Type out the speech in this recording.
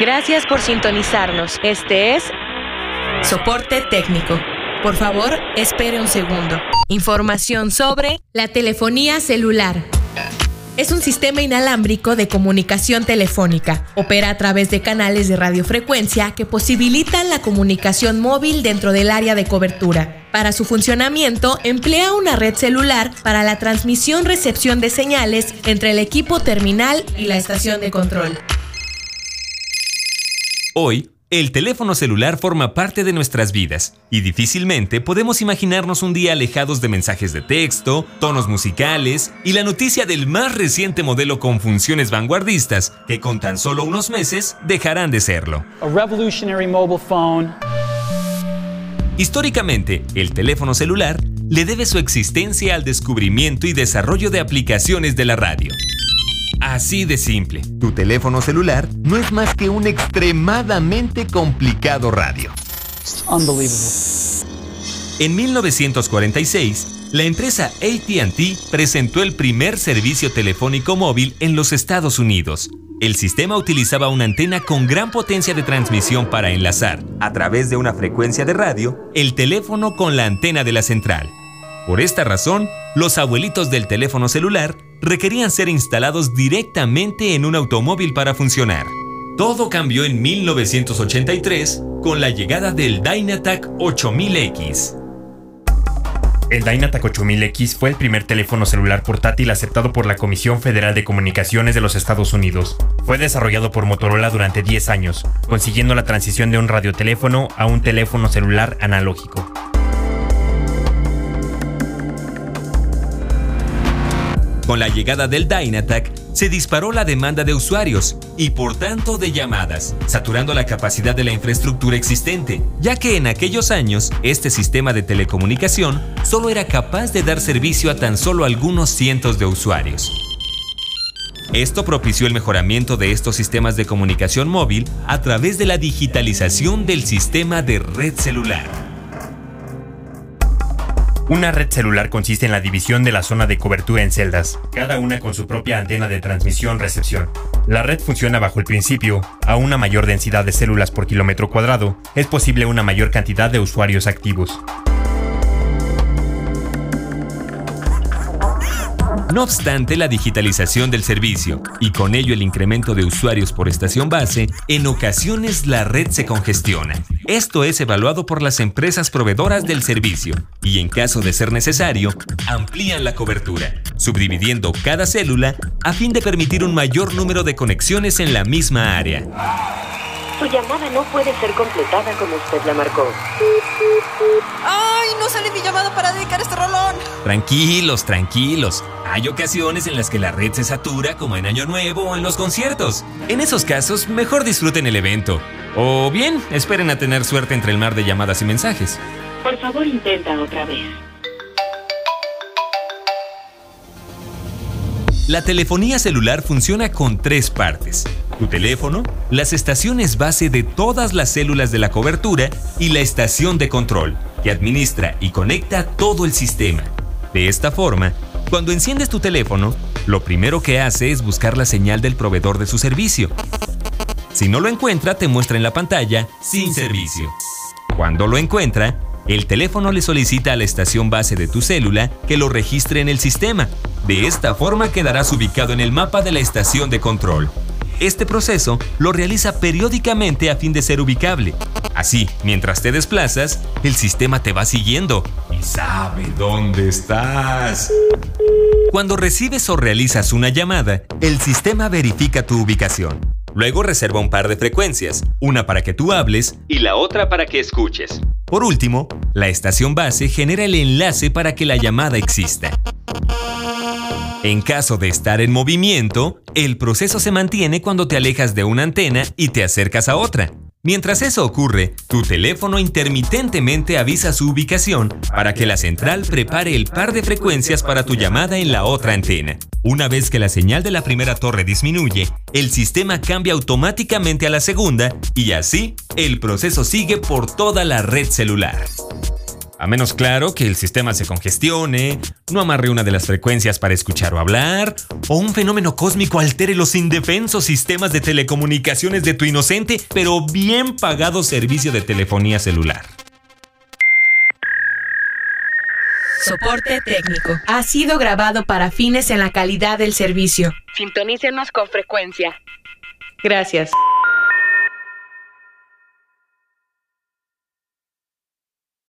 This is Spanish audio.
Gracias por sintonizarnos. Este es Soporte técnico. Por favor, espere un segundo. Información sobre la telefonía celular. Es un sistema inalámbrico de comunicación telefónica. Opera a través de canales de radiofrecuencia que posibilitan la comunicación móvil dentro del área de cobertura. Para su funcionamiento, emplea una red celular para la transmisión-recepción de señales entre el equipo terminal y la estación de control. Hoy, el teléfono celular forma parte de nuestras vidas y difícilmente podemos imaginarnos un día alejados de mensajes de texto, tonos musicales y la noticia del más reciente modelo con funciones vanguardistas que con tan solo unos meses dejarán de serlo. Históricamente, el teléfono celular le debe su existencia al descubrimiento y desarrollo de aplicaciones de la radio. Así de simple. Tu teléfono celular no es más que un extremadamente complicado radio. En 1946, la empresa ATT presentó el primer servicio telefónico móvil en los Estados Unidos. El sistema utilizaba una antena con gran potencia de transmisión para enlazar, a través de una frecuencia de radio, el teléfono con la antena de la central. Por esta razón, los abuelitos del teléfono celular requerían ser instalados directamente en un automóvil para funcionar. Todo cambió en 1983 con la llegada del Dynatac 8000X. El Dynatac 8000X fue el primer teléfono celular portátil aceptado por la Comisión Federal de Comunicaciones de los Estados Unidos. Fue desarrollado por Motorola durante 10 años, consiguiendo la transición de un radioteléfono a un teléfono celular analógico. Con la llegada del Dynatac, se disparó la demanda de usuarios y por tanto de llamadas, saturando la capacidad de la infraestructura existente, ya que en aquellos años este sistema de telecomunicación solo era capaz de dar servicio a tan solo algunos cientos de usuarios. Esto propició el mejoramiento de estos sistemas de comunicación móvil a través de la digitalización del sistema de red celular. Una red celular consiste en la división de la zona de cobertura en celdas, cada una con su propia antena de transmisión-recepción. La red funciona bajo el principio, a una mayor densidad de células por kilómetro cuadrado, es posible una mayor cantidad de usuarios activos. No obstante la digitalización del servicio y con ello el incremento de usuarios por estación base, en ocasiones la red se congestiona. Esto es evaluado por las empresas proveedoras del servicio y en caso de ser necesario, amplían la cobertura, subdividiendo cada célula a fin de permitir un mayor número de conexiones en la misma área. Su llamada no puede ser completada como usted la marcó. ¡Ay, no sale mi llamada para dedicar este rolón! Tranquilos, tranquilos. Hay ocasiones en las que la red se satura, como en Año Nuevo o en los conciertos. En esos casos, mejor disfruten el evento. O bien, esperen a tener suerte entre el mar de llamadas y mensajes. Por favor, intenta otra vez. La telefonía celular funciona con tres partes. Tu teléfono, las estaciones base de todas las células de la cobertura y la estación de control, que administra y conecta todo el sistema. De esta forma, cuando enciendes tu teléfono, lo primero que hace es buscar la señal del proveedor de su servicio. Si no lo encuentra, te muestra en la pantalla Sin servicio. Cuando lo encuentra, el teléfono le solicita a la estación base de tu célula que lo registre en el sistema. De esta forma quedarás ubicado en el mapa de la estación de control. Este proceso lo realiza periódicamente a fin de ser ubicable. Así, mientras te desplazas, el sistema te va siguiendo y sabe dónde estás. Cuando recibes o realizas una llamada, el sistema verifica tu ubicación. Luego reserva un par de frecuencias, una para que tú hables y la otra para que escuches. Por último, la estación base genera el enlace para que la llamada exista. En caso de estar en movimiento, el proceso se mantiene cuando te alejas de una antena y te acercas a otra. Mientras eso ocurre, tu teléfono intermitentemente avisa su ubicación para que la central prepare el par de frecuencias para tu llamada en la otra antena. Una vez que la señal de la primera torre disminuye, el sistema cambia automáticamente a la segunda y así el proceso sigue por toda la red celular. A menos claro que el sistema se congestione, no amarre una de las frecuencias para escuchar o hablar, o un fenómeno cósmico altere los indefensos sistemas de telecomunicaciones de tu inocente pero bien pagado servicio de telefonía celular. Soporte técnico. Ha sido grabado para fines en la calidad del servicio. Sintonícenos con frecuencia. Gracias.